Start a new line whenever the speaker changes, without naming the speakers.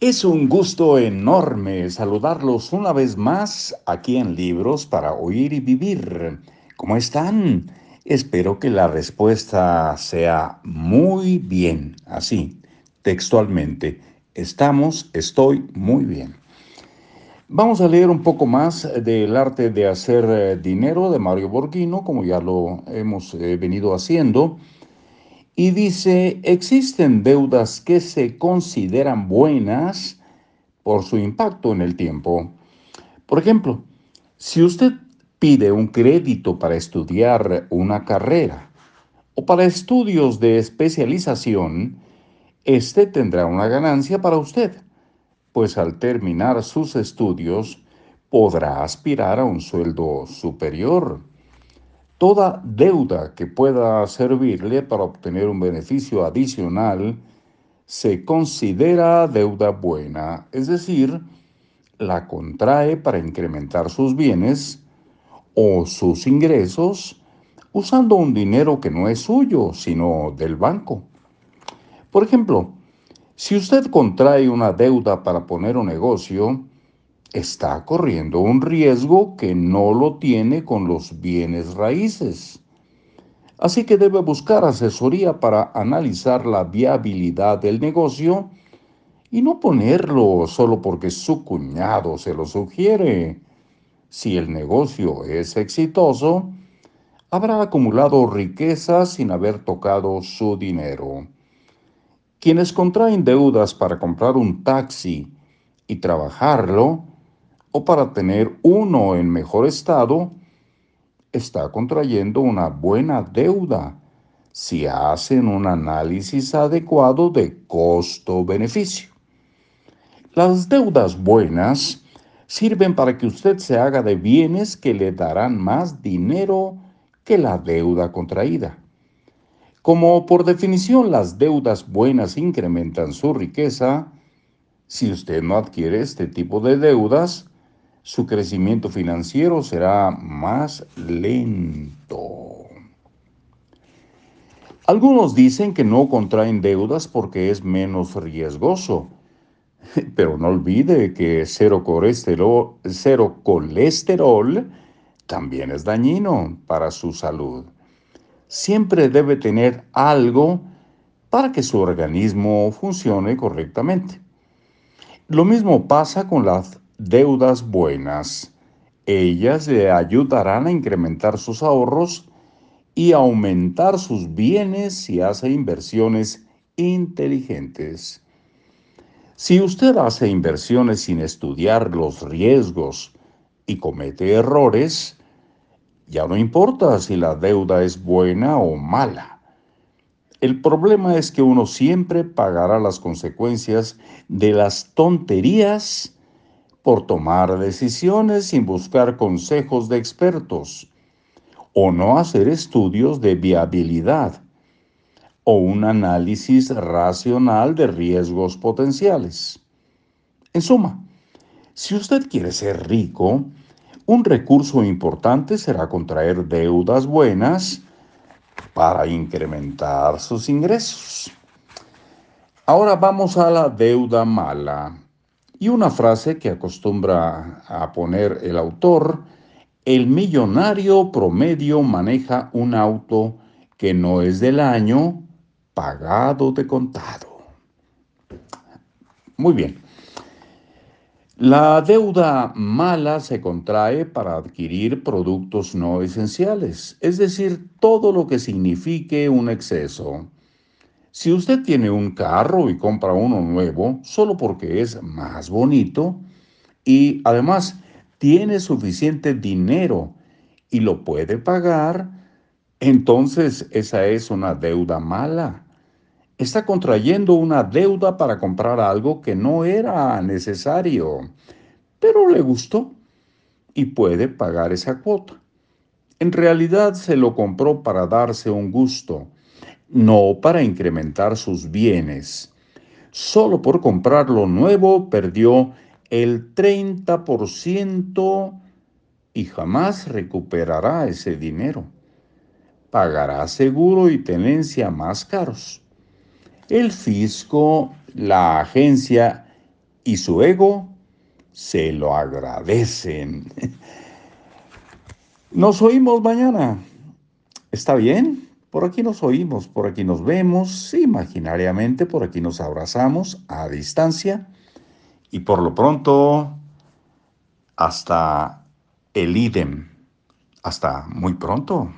Es un gusto enorme saludarlos una vez más aquí en Libros para Oír y Vivir. ¿Cómo están? Espero que la respuesta sea muy bien, así, textualmente. Estamos, estoy muy bien. Vamos a leer un poco más del arte de hacer eh, dinero de Mario Borghino, como ya lo hemos eh, venido haciendo. Y dice, existen deudas que se consideran buenas por su impacto en el tiempo. Por ejemplo, si usted pide un crédito para estudiar una carrera o para estudios de especialización, este tendrá una ganancia para usted, pues al terminar sus estudios podrá aspirar a un sueldo superior. Toda deuda que pueda servirle para obtener un beneficio adicional se considera deuda buena, es decir, la contrae para incrementar sus bienes o sus ingresos usando un dinero que no es suyo, sino del banco. Por ejemplo, si usted contrae una deuda para poner un negocio, está corriendo un riesgo que no lo tiene con los bienes raíces. Así que debe buscar asesoría para analizar la viabilidad del negocio y no ponerlo solo porque su cuñado se lo sugiere. Si el negocio es exitoso, habrá acumulado riqueza sin haber tocado su dinero. Quienes contraen deudas para comprar un taxi y trabajarlo, o para tener uno en mejor estado, está contrayendo una buena deuda si hacen un análisis adecuado de costo-beneficio. Las deudas buenas sirven para que usted se haga de bienes que le darán más dinero que la deuda contraída. Como por definición las deudas buenas incrementan su riqueza, si usted no adquiere este tipo de deudas, su crecimiento financiero será más lento. Algunos dicen que no contraen deudas porque es menos riesgoso, pero no olvide que cero colesterol, también es dañino para su salud. Siempre debe tener algo para que su organismo funcione correctamente. Lo mismo pasa con las deudas buenas. Ellas le ayudarán a incrementar sus ahorros y aumentar sus bienes si hace inversiones inteligentes. Si usted hace inversiones sin estudiar los riesgos y comete errores, ya no importa si la deuda es buena o mala. El problema es que uno siempre pagará las consecuencias de las tonterías por tomar decisiones sin buscar consejos de expertos, o no hacer estudios de viabilidad, o un análisis racional de riesgos potenciales. En suma, si usted quiere ser rico, un recurso importante será contraer deudas buenas para incrementar sus ingresos. Ahora vamos a la deuda mala. Y una frase que acostumbra a poner el autor, el millonario promedio maneja un auto que no es del año pagado de contado. Muy bien. La deuda mala se contrae para adquirir productos no esenciales, es decir, todo lo que signifique un exceso. Si usted tiene un carro y compra uno nuevo solo porque es más bonito y además tiene suficiente dinero y lo puede pagar, entonces esa es una deuda mala. Está contrayendo una deuda para comprar algo que no era necesario, pero le gustó y puede pagar esa cuota. En realidad se lo compró para darse un gusto no para incrementar sus bienes. Solo por comprar lo nuevo perdió el 30% y jamás recuperará ese dinero. Pagará seguro y tenencia más caros. El fisco, la agencia y su ego se lo agradecen. Nos oímos mañana. ¿Está bien? Por aquí nos oímos, por aquí nos vemos, imaginariamente, por aquí nos abrazamos a distancia y por lo pronto hasta el idem. Hasta muy pronto.